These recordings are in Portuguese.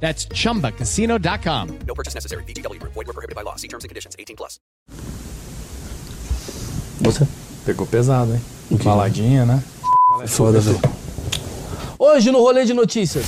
That's chumbacasino.com. No purchase necessary. VGW Group. Void were prohibited by law. See terms and conditions. 18 plus. Você? Pegou pesado, hein? Baladinha, né? Foda, velho. Hoje no rolê de notícias.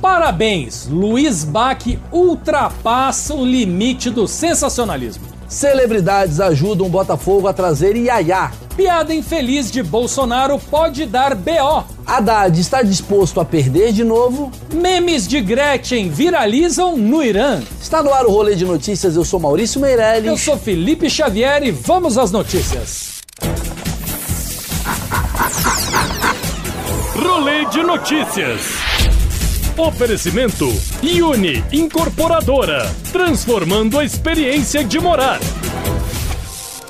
Parabéns! Luiz Bach ultrapassa o limite do sensacionalismo. Celebridades ajudam o Botafogo a trazer Iaiá. Piada infeliz de Bolsonaro pode dar BO. Haddad está disposto a perder de novo. Memes de Gretchen viralizam no Irã. Está no ar o rolê de notícias. Eu sou Maurício Meirelles. Eu sou Felipe Xavier e vamos às notícias. Rolê de notícias. Oferecimento Uni Incorporadora, transformando a experiência de morar.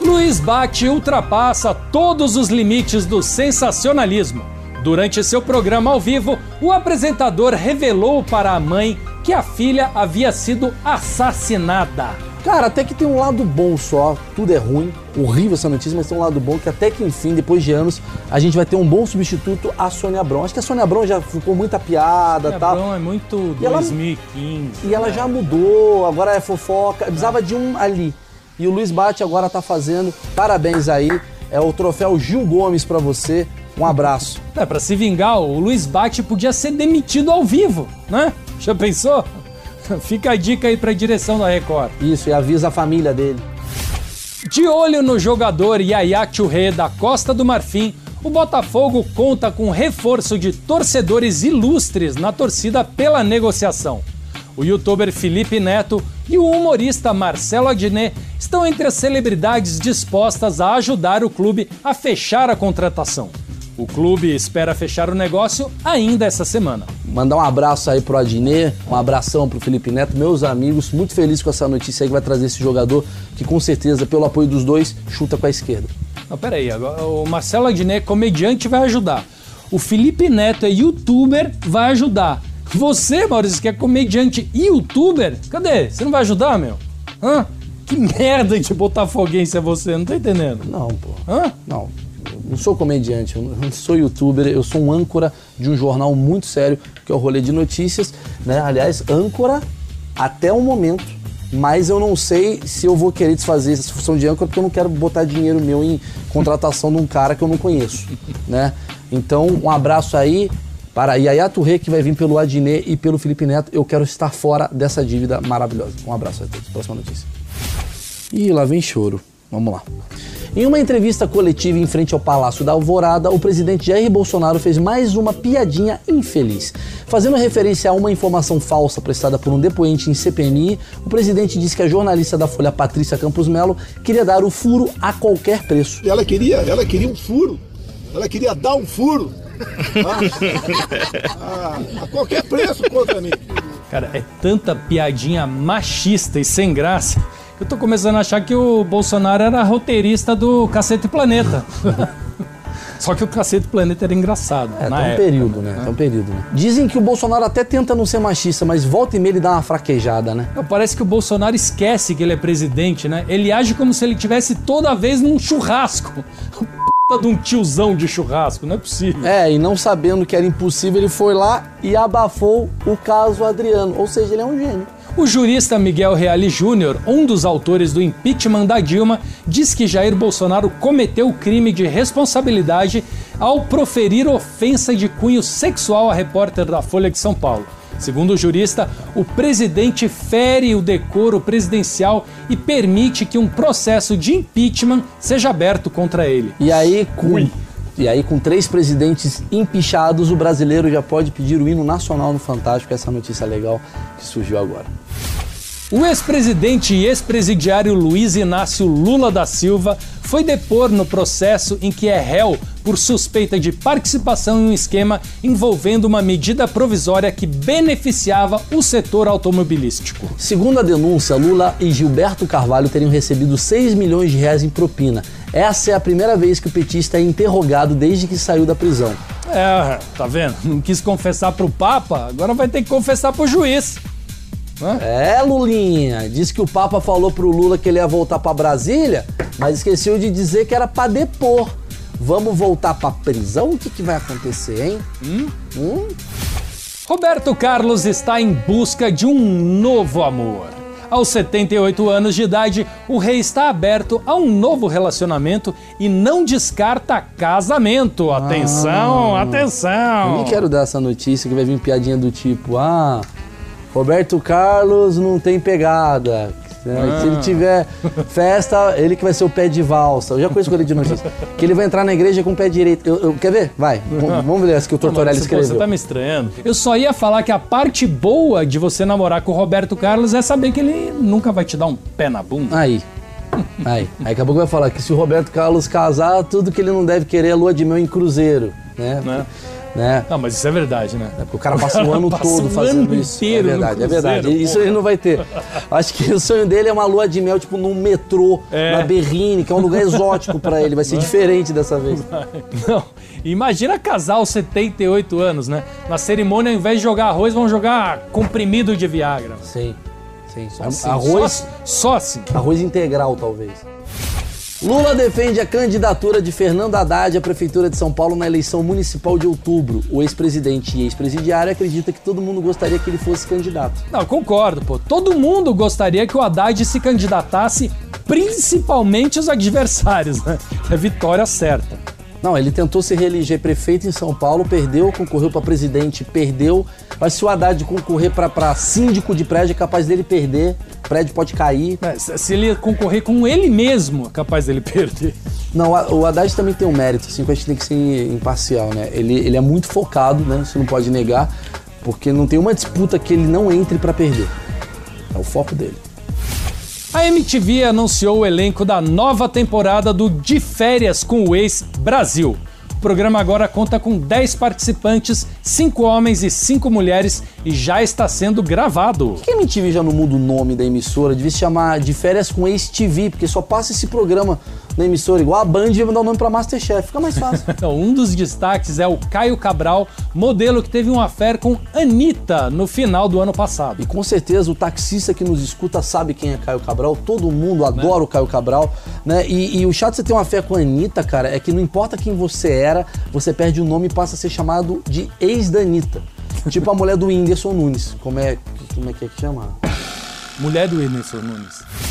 Luiz Bate ultrapassa todos os limites do sensacionalismo. Durante seu programa ao vivo, o apresentador revelou para a mãe que a filha havia sido assassinada. Cara, até que tem um lado bom só. Tudo é ruim, horrível essa notícia, mas tem um lado bom que até que enfim, depois de anos, a gente vai ter um bom substituto à Sônia Abrão. Acho que a Sônia Abrão já ficou muita piada e A tal. Abrão é muito E ela- 2015. E ela já mudou, agora é fofoca. Precisava de um ali. E o Luiz Bate agora tá fazendo. Parabéns aí. É o troféu Gil Gomes pra você. Um abraço. É, pra se vingar, o Luiz Bate podia ser demitido ao vivo, né? Já pensou? Fica a dica aí pra direção da Record. Isso, e avisa a família dele. De olho no jogador Yaya Touré da Costa do Marfim, o Botafogo conta com reforço de torcedores ilustres na torcida pela negociação. O youtuber Felipe Neto e o humorista Marcelo Adnet estão entre as celebridades dispostas a ajudar o clube a fechar a contratação. O clube espera fechar o negócio ainda essa semana. Mandar um abraço aí pro Adnet, um abração pro Felipe Neto, meus amigos. Muito feliz com essa notícia aí que vai trazer esse jogador que com certeza, pelo apoio dos dois, chuta com a esquerda. Não, peraí, agora o Marcelo Adnet, comediante, vai ajudar. O Felipe Neto é youtuber, vai ajudar. Você, Maurício, que é comediante e youtuber, cadê? Você não vai ajudar, meu? Hã? Que merda de botafoguense é você, não tô entendendo. Não, pô. Hã? Não, não sou comediante, eu não sou youtuber, eu sou um âncora de um jornal muito sério, que é o Rolê de Notícias, né? Aliás, âncora até o momento, mas eu não sei se eu vou querer desfazer essa função de âncora, porque eu não quero botar dinheiro meu em contratação de um cara que eu não conheço, né? Então, um abraço aí para Yaya Touré, que vai vir pelo Adnet e pelo Felipe Neto. Eu quero estar fora dessa dívida maravilhosa. Um abraço a todos. Próxima notícia. Ih, lá vem choro. Vamos lá. Em uma entrevista coletiva em frente ao Palácio da Alvorada, o presidente Jair Bolsonaro fez mais uma piadinha infeliz. Fazendo referência a uma informação falsa prestada por um depoente em CPMI, o presidente disse que a jornalista da Folha Patrícia Campos Melo queria dar o furo a qualquer preço. Ela queria, ela queria um furo. Ela queria dar um furo. Ah, a, a qualquer preço contra mim. Cara, é tanta piadinha machista e sem graça eu tô começando a achar que o Bolsonaro era roteirista do Cacete Planeta. Só que o Cacete Planeta era engraçado. É, na tá um época. período, né? Tá um período, né? Dizem que o Bolsonaro até tenta não ser machista, mas volta e meia ele dá uma fraquejada, né? Não, Parece que o Bolsonaro esquece que ele é presidente, né? Ele age como se ele tivesse toda vez num churrasco. Puta de um tiozão de churrasco, não é possível. É, e não sabendo que era impossível, ele foi lá e abafou o caso Adriano. Ou seja, ele é um gênio. O jurista Miguel Reale Júnior, um dos autores do impeachment da Dilma, diz que Jair Bolsonaro cometeu o crime de responsabilidade ao proferir ofensa de cunho sexual à repórter da Folha de São Paulo. Segundo o jurista, o presidente fere o decoro presidencial e permite que um processo de impeachment seja aberto contra ele. E aí, com, e aí, com três presidentes empichados, o brasileiro já pode pedir o hino nacional no Fantástico. Essa notícia legal que surgiu agora. O ex-presidente e ex-presidiário Luiz Inácio Lula da Silva foi depor no processo em que é réu por suspeita de participação em um esquema envolvendo uma medida provisória que beneficiava o setor automobilístico. Segundo a denúncia, Lula e Gilberto Carvalho teriam recebido 6 milhões de reais em propina. Essa é a primeira vez que o petista é interrogado desde que saiu da prisão. É, tá vendo? Não quis confessar pro Papa, agora vai ter que confessar pro juiz. É, Lulinha, disse que o Papa falou pro Lula que ele ia voltar pra Brasília, mas esqueceu de dizer que era pra depor. Vamos voltar pra prisão? O que, que vai acontecer, hein? Hum? Roberto Carlos está em busca de um novo amor. Aos 78 anos de idade, o rei está aberto a um novo relacionamento e não descarta casamento. Atenção, Eu atenção! nem quero dar essa notícia que vai vir piadinha do tipo: ah, Roberto Carlos não tem pegada. né? Se ele tiver festa, ele que vai ser o pé de valsa. Eu já conheço ele de notícia. Que ele vai entrar na igreja com o pé direito. Eu- eu- quer ver? Vai, vamos ver essa que o Tortorelli pô, escreveu. Você tá me estranhando. Eu só ia falar que a parte boa de você namorar com o Roberto Carlos é saber que ele nunca vai te dar um pé na bunda. Aí. Aí. Aí daqui a pouco vai falar que se o Roberto Carlos casar, tudo que ele não deve querer é lua de mel em cruzeiro. Né? Né? Né? Não, mas isso é verdade, né? Porque o cara passa o ano Passa todo o fazendo ano isso. inteiro é verdade, é verdade. cruzeiro, Isso porra. ele não vai ter. Acho que o sonho dele é uma lua de mel, tipo, num metrô, É. na Berrine, que é um lugar exótico pra ele. Vai ser diferente dessa vez. Não. Imagina casar aos 78 anos, né? Na cerimônia, ao invés de jogar arroz, vão jogar comprimido de Viagra. Sim. Sim. Assim, arroz, Só, só assim. arroz integral, talvez. Lula defende a candidatura de Fernando Haddad à Prefeitura de São Paulo na eleição municipal de outubro. O ex-presidente e ex-presidiário acredita que todo mundo gostaria que ele fosse candidato. Não, concordo, pô. Todo mundo gostaria que o Haddad se candidatasse, principalmente os adversários, né? É vitória certa. Não, ele tentou se reeleger prefeito em São Paulo, perdeu, concorreu para presidente, perdeu. Mas se o Haddad concorrer para síndico de prédio, é capaz dele perder. O prédio pode cair. É, se ele concorrer com ele mesmo, é capaz dele perder. Não, o Haddad também tem um mérito, assim, que a gente tem que ser imparcial, né? Ele, ele é muito focado, né? Você não pode negar, porque não tem uma disputa que ele não entre para perder. É o foco dele. A MTV anunciou o elenco da nova temporada do De Férias com o Ex Brasil. O programa agora conta com 10 participantes, 5 homens e 5 mulheres e já está sendo gravado. Por que a MTV já não muda o nome da emissora? Devia se chamar de férias com ex-TV, porque só passa esse programa na emissora, igual a Band ia mudar o nome pra Masterchef. Fica mais fácil. Então, um dos destaques é o Caio Cabral, modelo que teve um affair com Anitta no final do ano passado. E com certeza o taxista que nos escuta sabe quem é Caio Cabral, todo mundo adora o Caio Cabral, né? E, e o chato de você ter uma fé com a Anitta, cara, é que não importa quem você era, você perde o nome e passa a ser chamado de ex da Anitta. tipo a mulher do Whindersson Nunes. Como é, como é que é que chama? Mulher do Whindersson Nunes.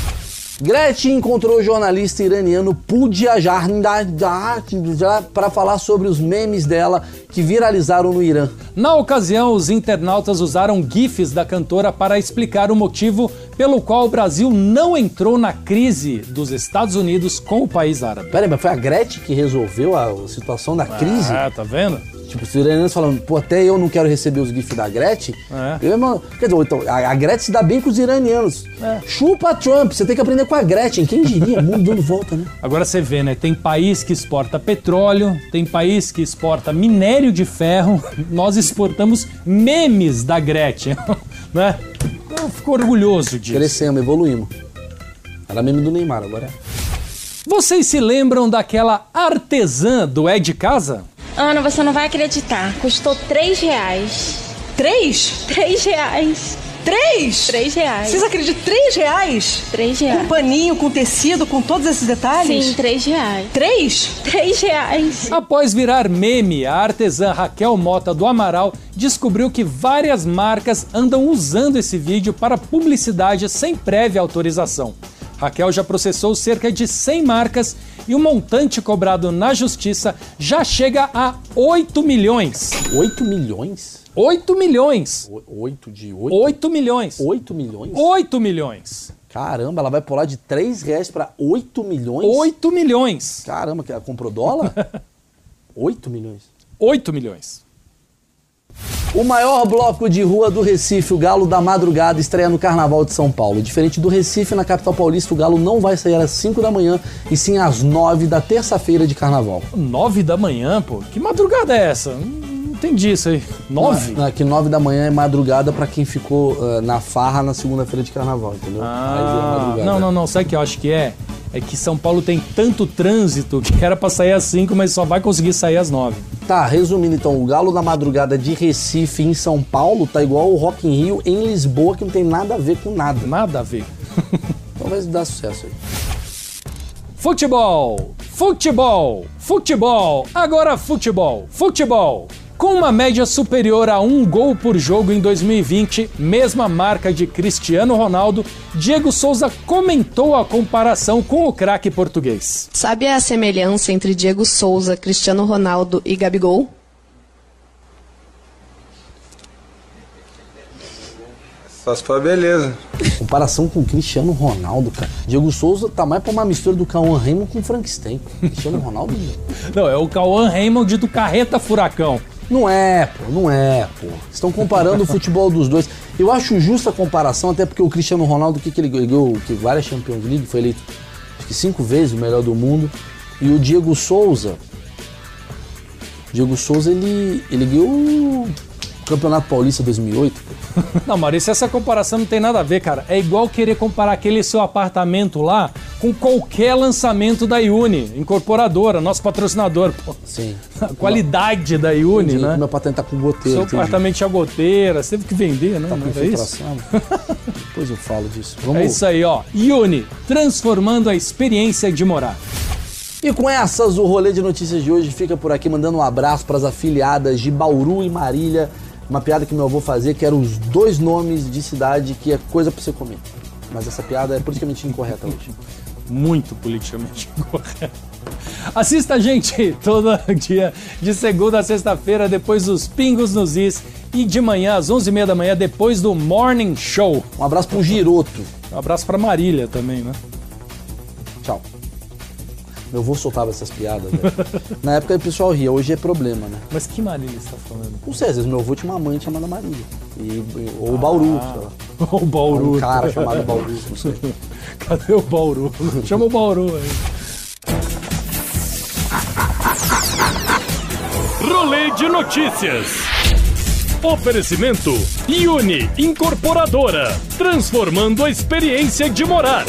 Gretchen encontrou o jornalista iraniano Jahndar para falar sobre os memes dela que viralizaram no Irã. Na ocasião, os internautas usaram GIFs da cantora para explicar o motivo pelo qual o Brasil não entrou na crise dos Estados Unidos com o país árabe. Pera aí, mas foi a Gretchen que resolveu a situação da crise? Ah, tá vendo? Tipo, os iranianos falando, pô, até eu não quero receber os GIFs da Gretchen. É. Eu, mano, quer dizer, então, a, a Gretchen se dá bem com os iranianos. É. Chupa Trump, você tem que aprender com a Gretchen. Quem diria? Mundo dando volta, né? Agora você vê, né? Tem país que exporta petróleo, tem país que exporta minério de ferro, nós exportamos memes da Gretchen, né? Eu fico orgulhoso disso. Crescemos, evoluímos. Era meme do Neymar, agora é. Vocês se lembram daquela artesã do É de Casa? Ana, você não vai acreditar. Custou 3 reais. Três? 3 reais. Três? 3 reais. Vocês acreditam? Três reais? 3 Com reais. paninho, com tecido, com todos esses detalhes? Sim, 3 reais. Três? 3 reais. Após virar meme, a artesã Raquel Mota do Amaral descobriu que várias marcas andam usando esse vídeo para publicidade sem prévia autorização. Raquel já processou cerca de 100 marcas e o montante cobrado na justiça já chega a 8 milhões. 8 milhões? 8 milhões! O- Oito de 8? 8 milhões! 8 milhões? 8 milhões! Caramba, ela vai pular de 3 reais pra 8 milhões? 8 milhões! Caramba, que ela comprou dólar? 8 milhões. 8 milhões. O maior bloco de rua do Recife, o Galo da Madrugada, estreia no Carnaval de São Paulo. Diferente do Recife, na capital paulista, o Galo não vai sair às 5 da manhã, e sim às 9 da terça-feira de Carnaval. Nove da manhã, pô. Que madrugada é essa? Não entendi isso aí. Nove? Não, é que 9 da manhã é madrugada pra quem ficou ah, na farra na segunda-feira de Carnaval, entendeu? Aí é Ah, madrugada. não, não, não. Sabe o que eu acho que é? É que São Paulo tem tanto trânsito que era pra sair às 5, mas só vai conseguir sair às 9. Tá, resumindo então, o Galo da Madrugada de Recife em São Paulo tá igual o Rock in Rio em Lisboa, que não tem nada a ver com nada. Nada a ver. Então vai dar sucesso aí. Futebol, futebol, futebol, agora futebol, futebol. Com uma média superior a um gol por jogo em 2020, mesma marca de Cristiano Ronaldo, Diego Souza comentou a comparação com o craque português. Sabe a semelhança entre Diego Souza, Cristiano Ronaldo e Gabigol? Só se for beleza. Comparação com o Cristiano Ronaldo, cara. Diego Souza tá mais pra uma mistura do Cauã Raymond com o Frankenstein. Cristiano Ronaldo Não, é o Cauã Raymond do Carreta Furacão. Não é, pô, não é, pô. Estão comparando o futebol dos dois. Eu acho justa a comparação, até porque o Cristiano Ronaldo, que, que ele ganhou? Que várias Champions League, foi eleito cinco vezes o melhor do mundo. E o Diego Souza. Diego Souza, ele, ele ganhou Campeonato Paulista 2008. pô. Não, Maurício, essa comparação não tem nada a ver, cara. É igual querer comparar aquele seu apartamento lá com qualquer lançamento da Iune, incorporadora, nosso patrocinador. Pô. Sim. A qualidade da Iune, Entendi, né? Meu patente tá com goteiro. Seu entendi. apartamento tinha goteira, você teve que vender, né? Tá com Não é infiltração. Depois eu falo disso. Vamos É isso aí, ó. Iune, transformando a experiência de morar. E com essas, o rolê de notícias de hoje fica por aqui, mandando um abraço para as afiliadas de Bauru e Marília. Uma piada que meu avô fazia, que eram os dois nomes de cidade que é coisa para você comer. Mas essa piada é politicamente incorreta hoje. Muito politicamente incorreto. Assista a gente todo dia, de segunda a sexta-feira, depois dos Pingos nos Is. E de manhã, às 11h30 da manhã, depois do Morning Show. Um abraço pro Giroto. Um abraço pra Marília também, né? Meu avô soltava essas piadas. velho. Na época o pessoal ria, hoje é problema, né? Mas que Marília você tá falando? Não sei, às vezes meu avô tinha uma mãe chamada Marília. E, ou Bauru, sei lá. O Bauru. Um cara chamado Bauru, não sei. Cadê o Bauru? Chama o Bauru aí. Rolê de notícias. Oferecimento Uni Incorporadora, transformando a experiência de morar.